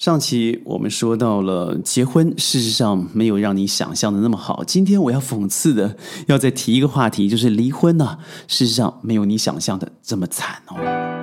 上期我们说到了结婚，事实上没有让你想象的那么好。今天我要讽刺的，要再提一个话题，就是离婚呢，事实上没有你想象的这么惨哦。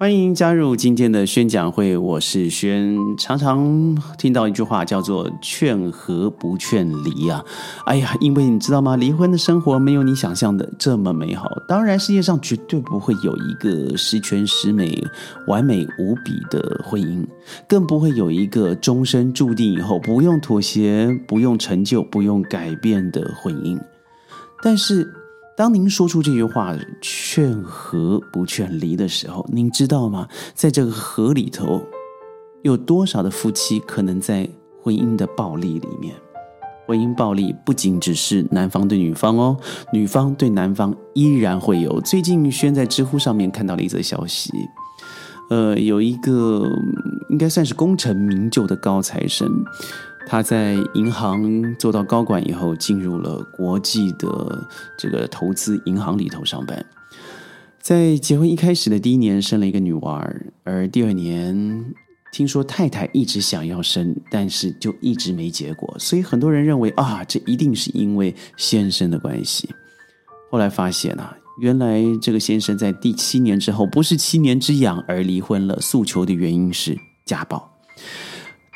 欢迎加入今天的宣讲会，我是轩。常常听到一句话叫做“劝和不劝离”啊，哎呀，因为你知道吗？离婚的生活没有你想象的这么美好。当然，世界上绝对不会有一个十全十美、完美无比的婚姻，更不会有一个终身注定以后不用妥协、不用成就、不用改变的婚姻。但是。当您说出这句话“劝和不劝离”的时候，您知道吗？在这个河里头，有多少的夫妻可能在婚姻的暴力里面？婚姻暴力不仅只是男方对女方哦，女方对男方依然会有。最近轩在知乎上面看到了一则消息，呃，有一个应该算是功成名就的高材生。他在银行做到高管以后，进入了国际的这个投资银行里头上班。在结婚一开始的第一年，生了一个女娃而第二年听说太太一直想要生，但是就一直没结果，所以很多人认为啊，这一定是因为先生的关系。后来发现啊，原来这个先生在第七年之后不是七年之痒而离婚了，诉求的原因是家暴。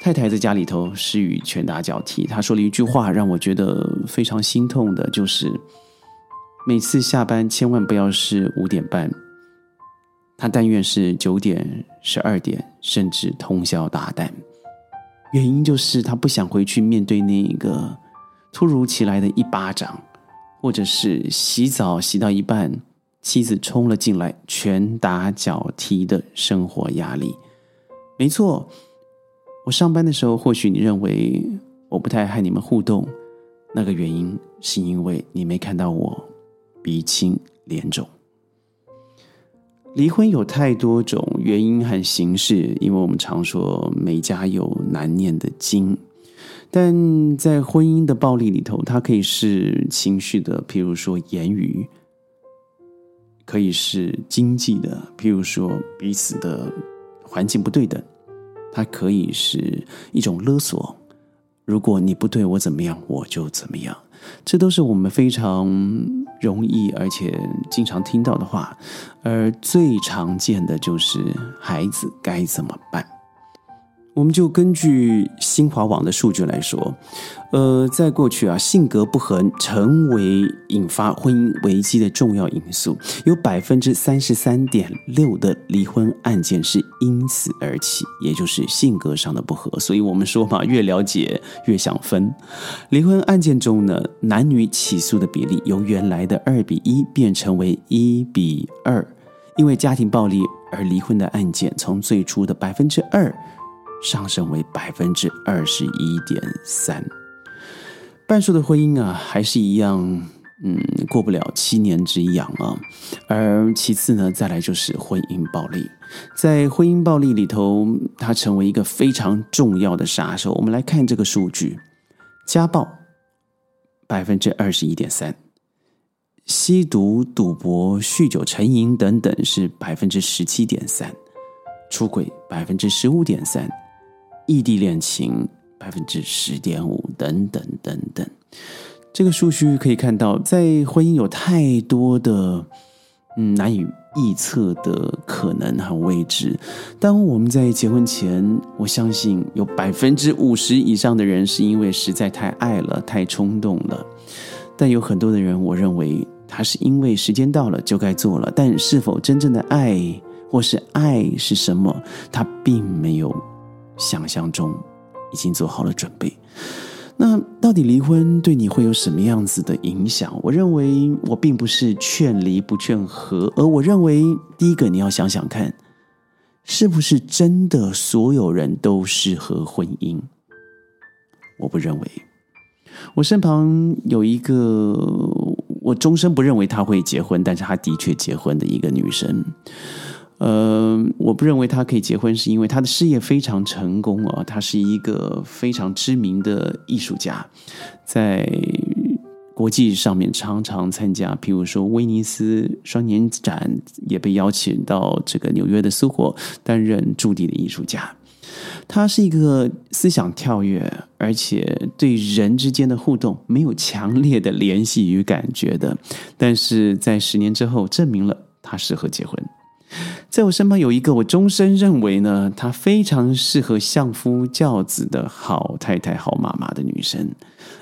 太太在家里头是与拳打脚踢，她说了一句话让我觉得非常心痛的，就是每次下班千万不要是五点半，她但愿是九点、十二点，甚至通宵达旦。原因就是她不想回去面对那一个突如其来的一巴掌，或者是洗澡洗到一半，妻子冲了进来拳打脚踢的生活压力。没错。我上班的时候，或许你认为我不太和你们互动，那个原因是因为你没看到我鼻青脸肿。离婚有太多种原因和形式，因为我们常说每家有难念的经，但在婚姻的暴力里头，它可以是情绪的，譬如说言语；可以是经济的，譬如说彼此的环境不对等。它可以是一种勒索，如果你不对我怎么样，我就怎么样，这都是我们非常容易而且经常听到的话，而最常见的就是孩子该怎么办。我们就根据新华网的数据来说，呃，在过去啊，性格不合成为引发婚姻危机的重要因素，有百分之三十三点六的离婚案件是因此而起，也就是性格上的不合。所以我们说嘛，越了解越想分。离婚案件中呢，男女起诉的比例由原来的二比一变成为一比二，因为家庭暴力而离婚的案件从最初的百分之二。上升为百分之二十一点三，半数的婚姻啊，还是一样，嗯，过不了七年之痒啊。而其次呢，再来就是婚姻暴力，在婚姻暴力里头，它成为一个非常重要的杀手。我们来看这个数据：家暴百分之二十一点三，吸毒、赌博、酗酒、成瘾等等是百分之十七点三，出轨百分之十五点三。异地恋情百分之十点五，等等等等，这个数据可以看到，在婚姻有太多的嗯难以预测的可能和未知。当我们在结婚前，我相信有百分之五十以上的人是因为实在太爱了、太冲动了，但有很多的人，我认为他是因为时间到了就该做了，但是否真正的爱或是爱是什么，他并没有。想象中已经做好了准备，那到底离婚对你会有什么样子的影响？我认为我并不是劝离不劝和，而我认为第一个你要想想看，是不是真的所有人都适合婚姻？我不认为。我身旁有一个我终身不认为他会结婚，但是他的确结婚的一个女生。呃，我不认为他可以结婚，是因为他的事业非常成功啊，他是一个非常知名的艺术家，在国际上面常常参加，譬如说威尼斯双年展，也被邀请到这个纽约的苏活担任驻地的艺术家。他是一个思想跳跃，而且对人之间的互动没有强烈的联系与感觉的。但是在十年之后，证明了他适合结婚。在我身旁有一个我终身认为呢，她非常适合相夫教子的好太太、好妈妈的女生，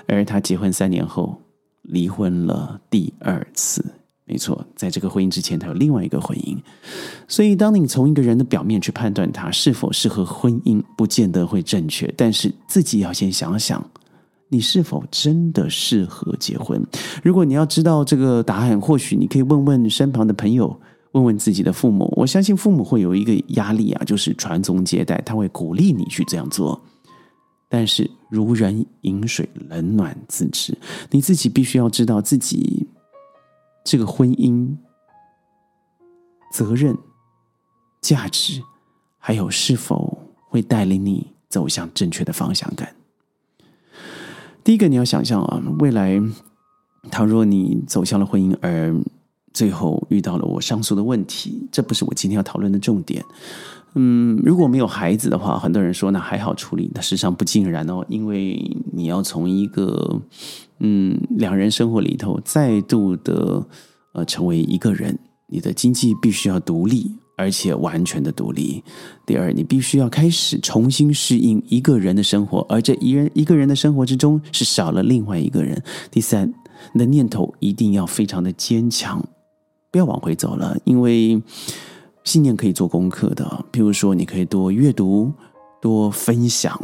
而她结婚三年后。离婚了第二次，没错，在这个婚姻之前，她有另外一个婚姻。所以，当你从一个人的表面去判断他是否适合婚姻，不见得会正确。但是，自己要先想想，你是否真的适合结婚。如果你要知道这个答案，或许你可以问问身旁的朋友，问问自己的父母。我相信父母会有一个压力啊，就是传宗接代，他会鼓励你去这样做。但是，如人饮水，冷暖自知。你自己必须要知道自己这个婚姻责任、价值，还有是否会带领你走向正确的方向感。第一个，你要想象啊，未来，倘若你走向了婚姻，而最后遇到了我上述的问题，这不是我今天要讨论的重点。嗯，如果没有孩子的话，很多人说那还好处理。那事实上不尽然哦，因为你要从一个嗯两人生活里头再度的呃成为一个人，你的经济必须要独立，而且完全的独立。第二，你必须要开始重新适应一个人的生活，而这一人一个人的生活之中是少了另外一个人。第三，你的念头一定要非常的坚强，不要往回走了，因为。信念可以做功课的，譬如说，你可以多阅读、多分享，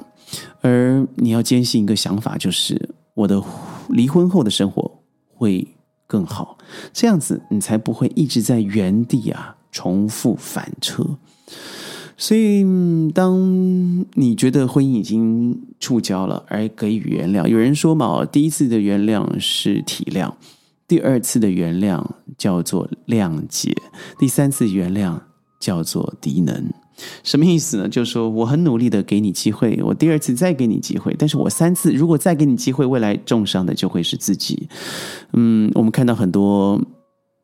而你要坚信一个想法，就是我的离婚后的生活会更好，这样子你才不会一直在原地啊重复反侧。所以，当你觉得婚姻已经触礁了，而给予原谅，有人说嘛，第一次的原谅是体谅，第二次的原谅叫做谅解，第三次原谅。叫做低能，什么意思呢？就是说我很努力的给你机会，我第二次再给你机会，但是我三次如果再给你机会，未来重伤的就会是自己。嗯，我们看到很多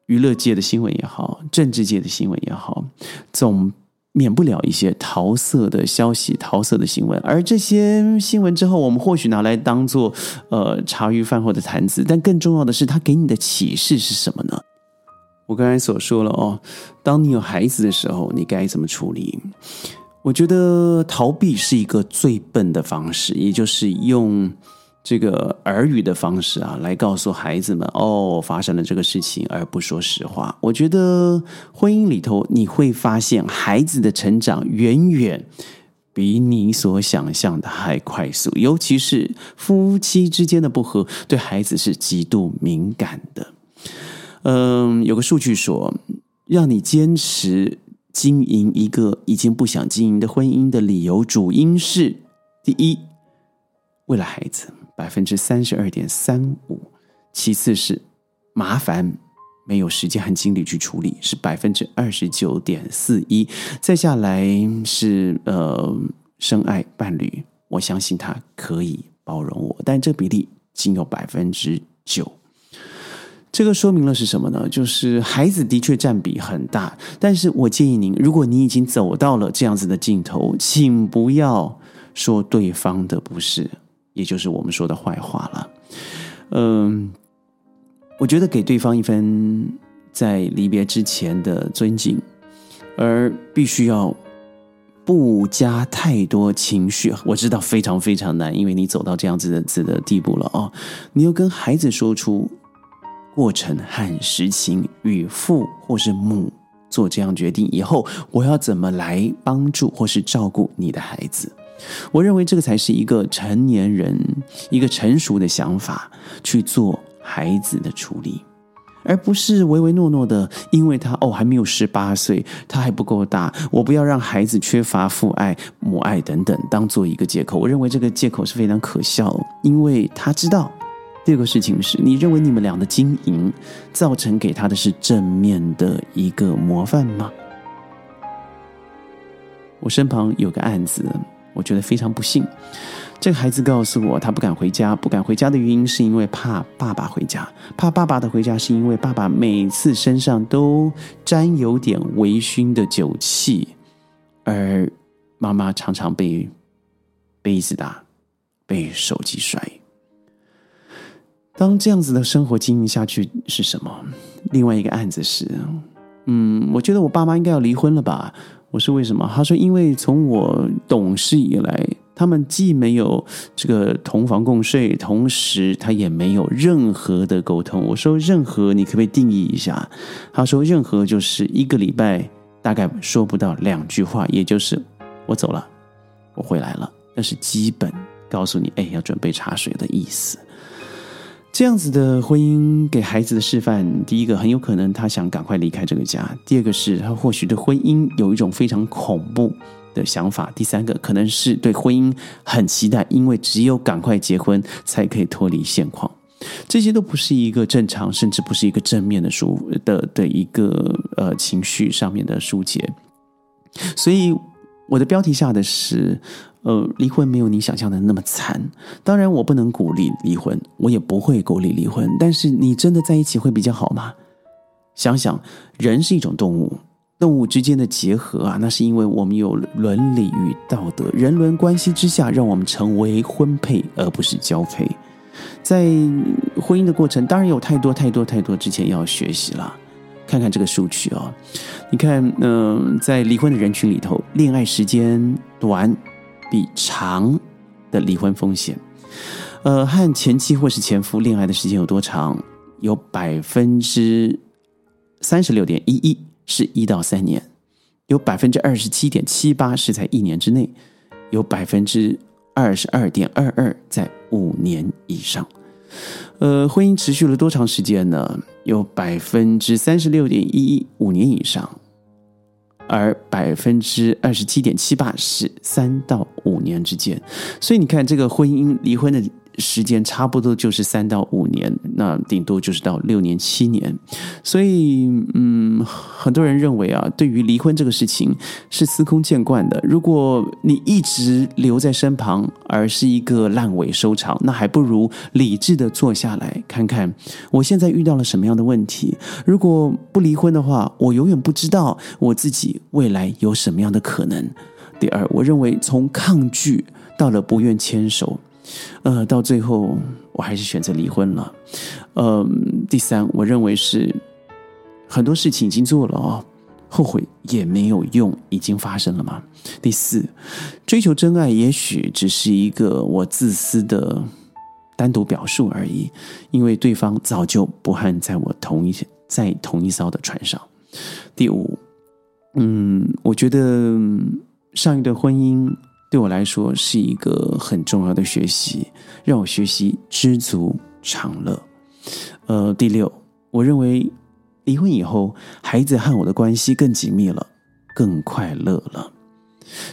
娱乐界的新闻也好，政治界的新闻也好，总免不了一些桃色的消息、桃色的新闻，而这些新闻之后，我们或许拿来当做呃茶余饭后的谈资，但更重要的是，它给你的启示是什么呢？我刚才所说了哦，当你有孩子的时候，你该怎么处理？我觉得逃避是一个最笨的方式，也就是用这个耳语的方式啊，来告诉孩子们哦，发生了这个事情，而不说实话。我觉得婚姻里头，你会发现孩子的成长远远比你所想象的还快速，尤其是夫妻之间的不和，对孩子是极度敏感的。嗯，有个数据说，让你坚持经营一个已经不想经营的婚姻的理由，主因是：第一，为了孩子，百分之三十二点三五；其次是麻烦，没有时间和精力去处理，是百分之二十九点四一；再下来是呃，深爱伴侣，我相信他可以包容我，但这比例仅有百分之九。这个说明了是什么呢？就是孩子的确占比很大，但是我建议您，如果你已经走到了这样子的尽头，请不要说对方的不是，也就是我们说的坏话了。嗯，我觉得给对方一份在离别之前的尊敬，而必须要不加太多情绪。我知道非常非常难，因为你走到这样子的子的地步了哦，你要跟孩子说出。过程和实情与父或是母做这样决定以后，我要怎么来帮助或是照顾你的孩子？我认为这个才是一个成年人一个成熟的想法去做孩子的处理，而不是唯唯诺诺的，因为他哦还没有十八岁，他还不够大，我不要让孩子缺乏父爱、母爱等等，当做一个借口。我认为这个借口是非常可笑，因为他知道。第二个事情是，你认为你们俩的经营造成给他的是正面的一个模范吗？我身旁有个案子，我觉得非常不幸。这个孩子告诉我，他不敢回家，不敢回家的原因是因为怕爸爸回家，怕爸爸的回家是因为爸爸每次身上都沾有点微醺的酒气，而妈妈常常被杯子打，被手机摔。当这样子的生活经营下去是什么？另外一个案子是，嗯，我觉得我爸妈应该要离婚了吧？我说为什么？他说因为从我懂事以来，他们既没有这个同房共睡，同时他也没有任何的沟通。我说任何，你可不可以定义一下？他说任何就是一个礼拜大概说不到两句话，也就是我走了，我回来了，那是基本告诉你，哎，要准备茶水的意思。这样子的婚姻给孩子的示范，第一个很有可能他想赶快离开这个家；第二个是他或许对婚姻有一种非常恐怖的想法；第三个可能是对婚姻很期待，因为只有赶快结婚才可以脱离现况。这些都不是一个正常，甚至不是一个正面的疏的的一个呃情绪上面的疏解。所以我的标题下的是。呃，离婚没有你想象的那么惨。当然，我不能鼓励离婚，我也不会鼓励离婚。但是，你真的在一起会比较好吗？想想，人是一种动物，动物之间的结合啊，那是因为我们有伦理与道德，人伦关系之下，让我们成为婚配，而不是交配。在婚姻的过程，当然有太多太多太多之前要学习了。看看这个数据啊，你看，嗯，在离婚的人群里头，恋爱时间短。比长的离婚风险，呃，和前妻或是前夫恋爱的时间有多长？有百分之三十六点一一是一到三年，有百分之二十七点七八是在一年之内，有百分之二十二点二二在五年以上。呃，婚姻持续了多长时间呢？有百分之三十六点一一五年以上。而百分之二十七点七八是三到五年之间，所以你看，这个婚姻离婚的。时间差不多就是三到五年，那顶多就是到六年、七年。所以，嗯，很多人认为啊，对于离婚这个事情是司空见惯的。如果你一直留在身旁，而是一个烂尾收场，那还不如理智的坐下来看看，我现在遇到了什么样的问题。如果不离婚的话，我永远不知道我自己未来有什么样的可能。第二，我认为从抗拒到了不愿牵手。呃，到最后我还是选择离婚了。嗯，第三，我认为是很多事情已经做了哦，后悔也没有用，已经发生了嘛。第四，追求真爱也许只是一个我自私的单独表述而已，因为对方早就不和在我同一在同一艘的船上。第五，嗯，我觉得上一段婚姻。对我来说是一个很重要的学习，让我学习知足常乐。呃，第六，我认为离婚以后，孩子和我的关系更紧密了，更快乐了。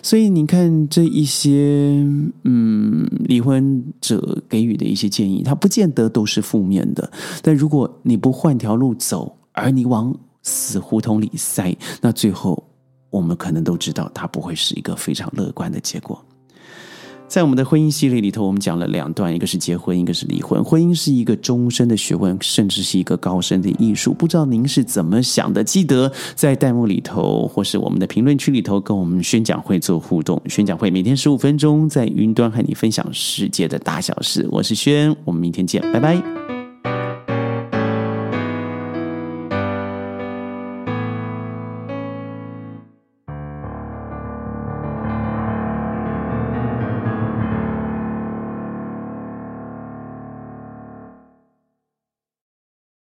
所以你看，这一些嗯，离婚者给予的一些建议，它不见得都是负面的。但如果你不换条路走，而你往死胡同里塞，那最后。我们可能都知道，它不会是一个非常乐观的结果。在我们的婚姻系列里头，我们讲了两段，一个是结婚，一个是离婚。婚姻是一个终身的学问，甚至是一个高深的艺术。不知道您是怎么想的？记得在弹幕里头，或是我们的评论区里头，跟我们宣讲会做互动。宣讲会每天十五分钟，在云端和你分享世界的大小事。我是轩，我们明天见，拜拜。